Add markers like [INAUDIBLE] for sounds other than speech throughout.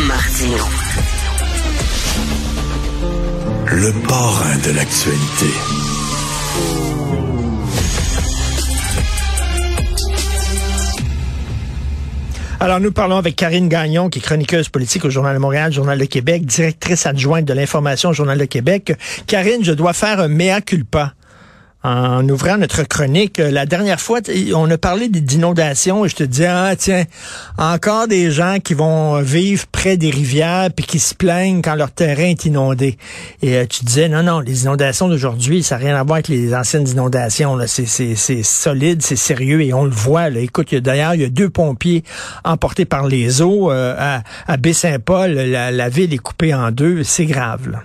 Martino. Le parrain de l'actualité. Alors, nous parlons avec Karine Gagnon, qui est chroniqueuse politique au Journal de Montréal, Journal de Québec, directrice adjointe de l'information au Journal de Québec. Karine, je dois faire un mea culpa en ouvrant notre chronique. Euh, la dernière fois, on a parlé d'inondations et je te disais, ah tiens, encore des gens qui vont vivre près des rivières puis qui se plaignent quand leur terrain est inondé. Et euh, tu disais, non, non, les inondations d'aujourd'hui, ça n'a rien à voir avec les anciennes inondations. C'est solide, c'est sérieux et on le voit. Là. Écoute, d'ailleurs, il y a deux pompiers emportés par les eaux euh, à, à Baie-Saint-Paul. La, ville est coupée en deux. C'est grave.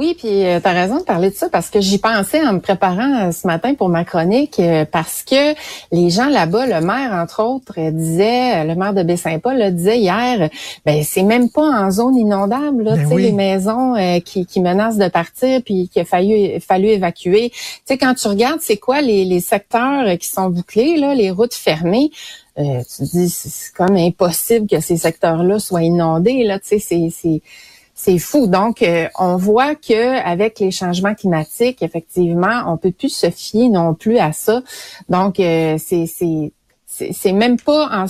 Oui, puis euh, tu as raison de parler de ça parce que j'y pensais en me préparant euh, ce matin pour ma chronique euh, parce que les gens là-bas, le maire entre autres disait, le maire de Baie-Saint-Paul le disait hier, ben c'est même pas en zone inondable là, ben tu sais les maisons qui, qui menacent de partir puis qu'il a fallu fallu évacuer. Tu sais quand tu regardes c'est quoi les, les secteurs qui sont bouclés là, les routes fermées, tu te dis c'est comme impossible que ces secteurs-là soient inondés là, tu sais c'est c'est fou. Donc, euh, on voit que avec les changements climatiques, effectivement, on peut plus se fier non plus à ça. Donc, euh, c'est c'est même pas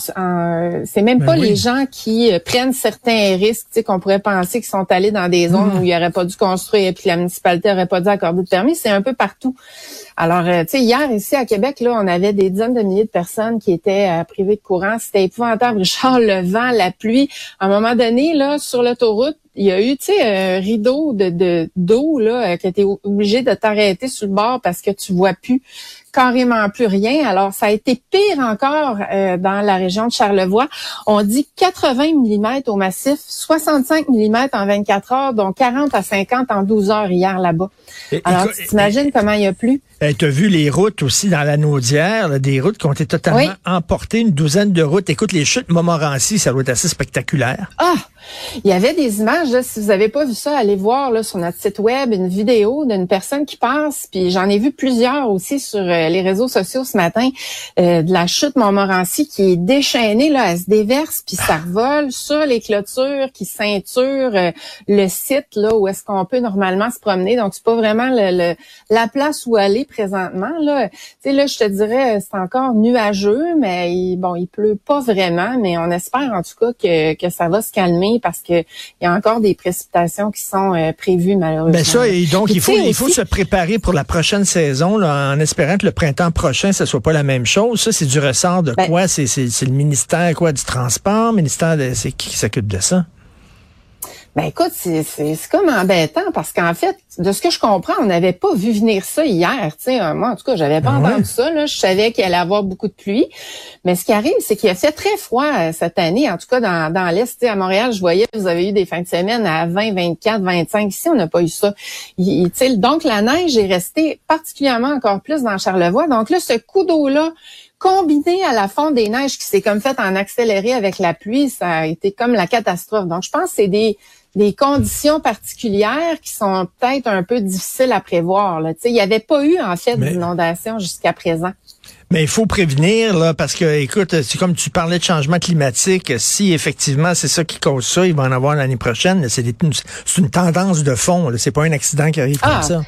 c'est même ben pas les gens qui euh, prennent certains risques qu'on pourrait penser qu'ils sont allés dans des zones mmh. où il aurait pas dû construire et puis la municipalité aurait pas dû accorder de permis c'est un peu partout alors tu sais hier ici à Québec là on avait des dizaines de milliers de personnes qui étaient privées de courant c'était épouvantable [LAUGHS] Richard le vent la pluie à un moment donné là sur l'autoroute il y a eu, tu sais, un rideau de d'eau là, que tu es obligé de t'arrêter sur le bord parce que tu vois plus carrément plus rien. Alors, ça a été pire encore euh, dans la région de Charlevoix. On dit 80 mm au massif, 65 mm en 24 heures, donc 40 à 50 en 12 heures hier là-bas. Alors, tu t'imagines comment il y a plu? tu as vu les routes aussi dans la Naudière, des routes qui ont été totalement emportées, une douzaine de routes. Écoute, les chutes Montmorency, ça doit être assez spectaculaire. Ah! Il y avait des images, si vous n'avez pas vu ça, allez voir là, sur notre site web une vidéo d'une personne qui passe, puis j'en ai vu plusieurs aussi sur euh, les réseaux sociaux ce matin, euh, de la chute Montmorency qui est déchaînée, là, elle se déverse, puis ça revole sur les clôtures qui ceinturent euh, le site là où est-ce qu'on peut normalement se promener. Donc, c'est pas vraiment le, la place où aller présentement. Là. Tu sais, là, je te dirais, c'est encore nuageux, mais il, bon, il pleut pas vraiment, mais on espère en tout cas que, que ça va se calmer parce qu'il y a encore des précipitations qui sont euh, prévues malheureusement. Ben ça, et donc il faut, il faut se préparer pour la prochaine saison là, en espérant que le printemps prochain, ce soit pas la même chose. Ça, c'est du ressort de ben quoi? C'est le ministère quoi du transport, ministère de c'est qui s'occupe de ça? Ben écoute, c'est comme embêtant parce qu'en fait, de ce que je comprends, on n'avait pas vu venir ça hier. Tu sais, moi, en tout cas, j'avais pas ah entendu ça. Là. Je savais qu'il allait avoir beaucoup de pluie. Mais ce qui arrive, c'est qu'il a fait très froid euh, cette année, en tout cas dans, dans l'Est. À Montréal, je voyais, vous avez eu des fins de semaine à 20, 24, 25. Ici, on n'a pas eu ça. Il, donc, la neige est restée particulièrement encore plus dans Charlevoix. Donc là, ce coup d'eau-là, combiné à la fonte des neiges qui s'est comme fait en accéléré avec la pluie, ça a été comme la catastrophe. Donc, je pense que c'est des des conditions particulières qui sont peut-être un peu difficiles à prévoir. Là. Il n'y avait pas eu, en fait, d'inondation jusqu'à présent. Mais il faut prévenir, là, parce que, écoute, c'est comme tu parlais de changement climatique. Si effectivement c'est ça qui cause ça, il va en avoir l'année prochaine. C'est une, tendance de fond. C'est pas un accident qui arrive comme ah! ça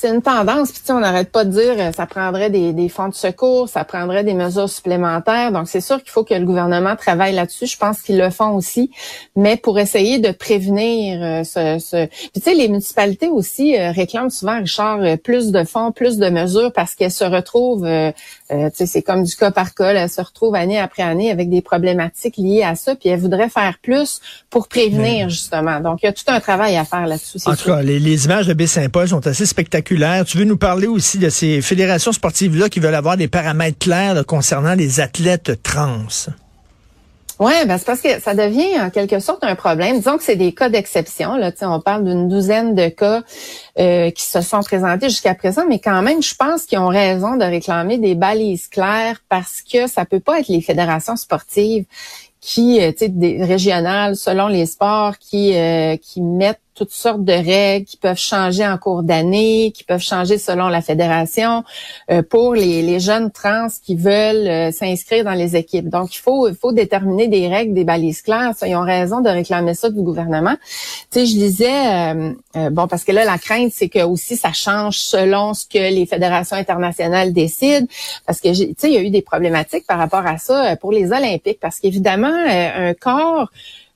c'est une tendance. Puis on n'arrête pas de dire euh, ça prendrait des, des, fonds de secours, ça prendrait des mesures supplémentaires. Donc c'est sûr qu'il faut que le gouvernement travaille là-dessus. Je pense qu'ils le font aussi, mais pour essayer de prévenir euh, ce. ce... Puis tu sais, les municipalités aussi euh, réclament souvent, Richard, plus de fonds, plus de mesures parce qu'elles se retrouvent. tu sais, c'est comme du cas par cas. elles se retrouvent année après année avec des problématiques liées à ça. Puis elles voudraient faire plus pour prévenir justement. Donc il y a tout un travail à faire là-dessus. En tout cas, les, les images de Baie-Saint-Paul sont assez spectaculaires tu veux nous parler aussi de ces fédérations sportives-là qui veulent avoir des paramètres clairs concernant les athlètes trans? Oui, ben c'est parce que ça devient en quelque sorte un problème. Disons que c'est des cas d'exception. Là, on parle d'une douzaine de cas euh, qui se sont présentés jusqu'à présent, mais quand même, je pense qu'ils ont raison de réclamer des balises claires parce que ça peut pas être les fédérations sportives qui, euh, tu sais, régionales selon les sports, qui euh, qui mettent toutes sortes de règles qui peuvent changer en cours d'année, qui peuvent changer selon la fédération euh, pour les, les, jeunes trans qui veulent euh, s'inscrire dans les équipes. Donc, il faut, il faut déterminer des règles, des balises claires. ils ont raison de réclamer ça du gouvernement. Tu sais, je disais, euh, bon, parce que là, la crainte, c'est que aussi ça change selon ce que les fédérations internationales décident. Parce que, tu sais, il y a eu des problématiques par rapport à ça pour les Olympiques. Parce qu'évidemment, un corps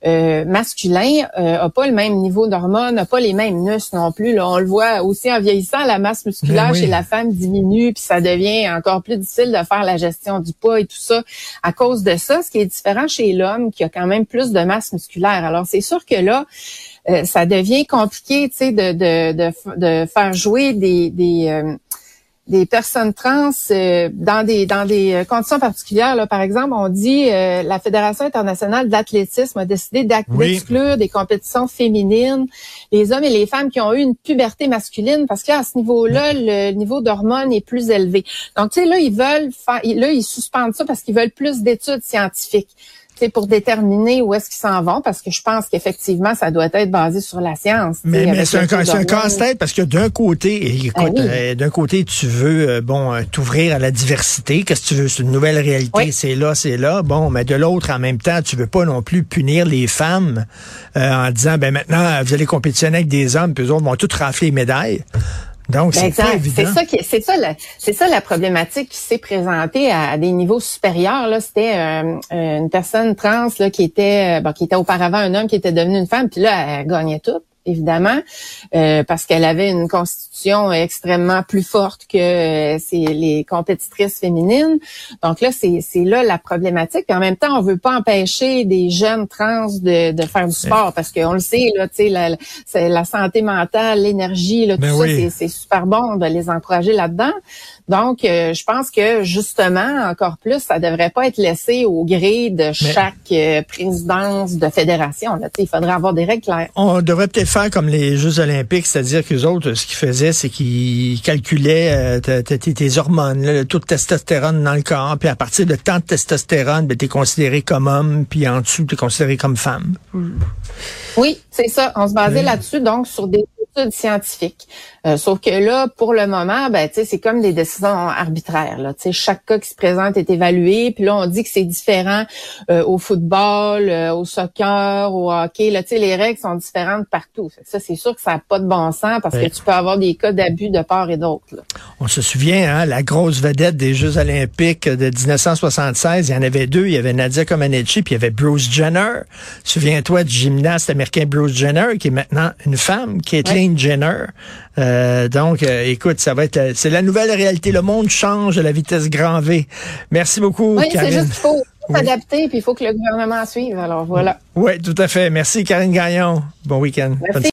euh, masculin euh, a pas le même niveau d'hormones, n'a pas les mêmes muscles non plus. Là, on le voit aussi en vieillissant, la masse musculaire ben chez la femme diminue, puis ça devient encore plus difficile de faire la gestion du poids et tout ça à cause de ça. Ce qui est différent chez l'homme, qui a quand même plus de masse musculaire. Alors c'est sûr que là, euh, ça devient compliqué, tu sais, de, de, de, de, faire jouer des, des euh, des personnes trans euh, dans des dans des euh, conditions particulières. Là, par exemple, on dit euh, la Fédération internationale d'athlétisme a décidé d'exclure des compétitions féminines les hommes et les femmes qui ont eu une puberté masculine parce qu'à ce niveau-là, le niveau d'hormones est plus élevé. Donc, tu sais, là, ils veulent là, ils suspendent ça parce qu'ils veulent plus d'études scientifiques c'est pour déterminer où est-ce qu'ils s'en vont, parce que je pense qu'effectivement, ça doit être basé sur la science. Mais, mais c'est un, un casse-tête parce que d'un côté, écoute, ah euh, d'un côté, tu veux euh, bon euh, t'ouvrir à la diversité. Qu'est-ce que tu veux? C'est une nouvelle réalité, c'est là, c'est là. Bon, mais de l'autre, en même temps, tu veux pas non plus punir les femmes en disant ben maintenant, vous allez compétitionner avec des hommes, puis eux autres vont tous rafler les médailles. Donc, c'est ça qui, c'est ça, la, c'est ça la problématique qui s'est présentée à, des niveaux supérieurs. Là, c'était euh, une personne trans là qui était, euh, qui était auparavant un homme qui était devenu une femme, puis là, elle gagnait tout évidemment, euh, parce qu'elle avait une constitution extrêmement plus forte que euh, les compétitrices féminines. Donc là, c'est là la problématique. Puis en même temps, on veut pas empêcher des jeunes trans de, de faire du sport, parce qu'on le sait, là, la, la, santé mentale, l'énergie, là, tout ben ça, c'est super bon de les encourager là-dedans. Donc, euh, je pense que justement, encore plus, ça devrait pas être laissé au gré de chaque euh, présidence de fédération. Là. Il faudrait avoir des règles claires. On devrait peut-être faire comme les Jeux olympiques, c'est-à-dire que les autres, ce qu'ils faisaient, c'est qu'ils calculaient euh, tes hormones, le taux de testostérone dans le corps, puis à partir de tant de testostérone, ben, tu es considéré comme homme, puis en dessous, tu es considéré comme femme. Oui, c'est ça. On se basait là-dessus, donc sur des scientifique. Euh, sauf que là, pour le moment, ben, c'est comme des décisions arbitraires. Là. Chaque cas qui se présente est évalué. Puis là, on dit que c'est différent euh, au football, euh, au soccer, au hockey. Là, les règles sont différentes partout. Ça, c'est sûr que ça n'a pas de bon sens parce que tu peux avoir des cas d'abus de part et d'autre. On se souvient, hein, la grosse vedette des Jeux olympiques de 1976, il y en avait deux. Il y avait Nadia Comaneci, puis il y avait Bruce Jenner. Souviens-toi du gymnaste américain Bruce Jenner, qui est maintenant une femme, qui est Jenner. Euh, donc, euh, écoute, ça va être, c'est la nouvelle réalité. Le monde change à la vitesse grand V. Merci beaucoup, oui, c'est juste qu'il faut s'adapter, puis il faut que le gouvernement suive. Alors voilà. Oui, tout à fait. Merci, Karine Gagnon. Bon week-end.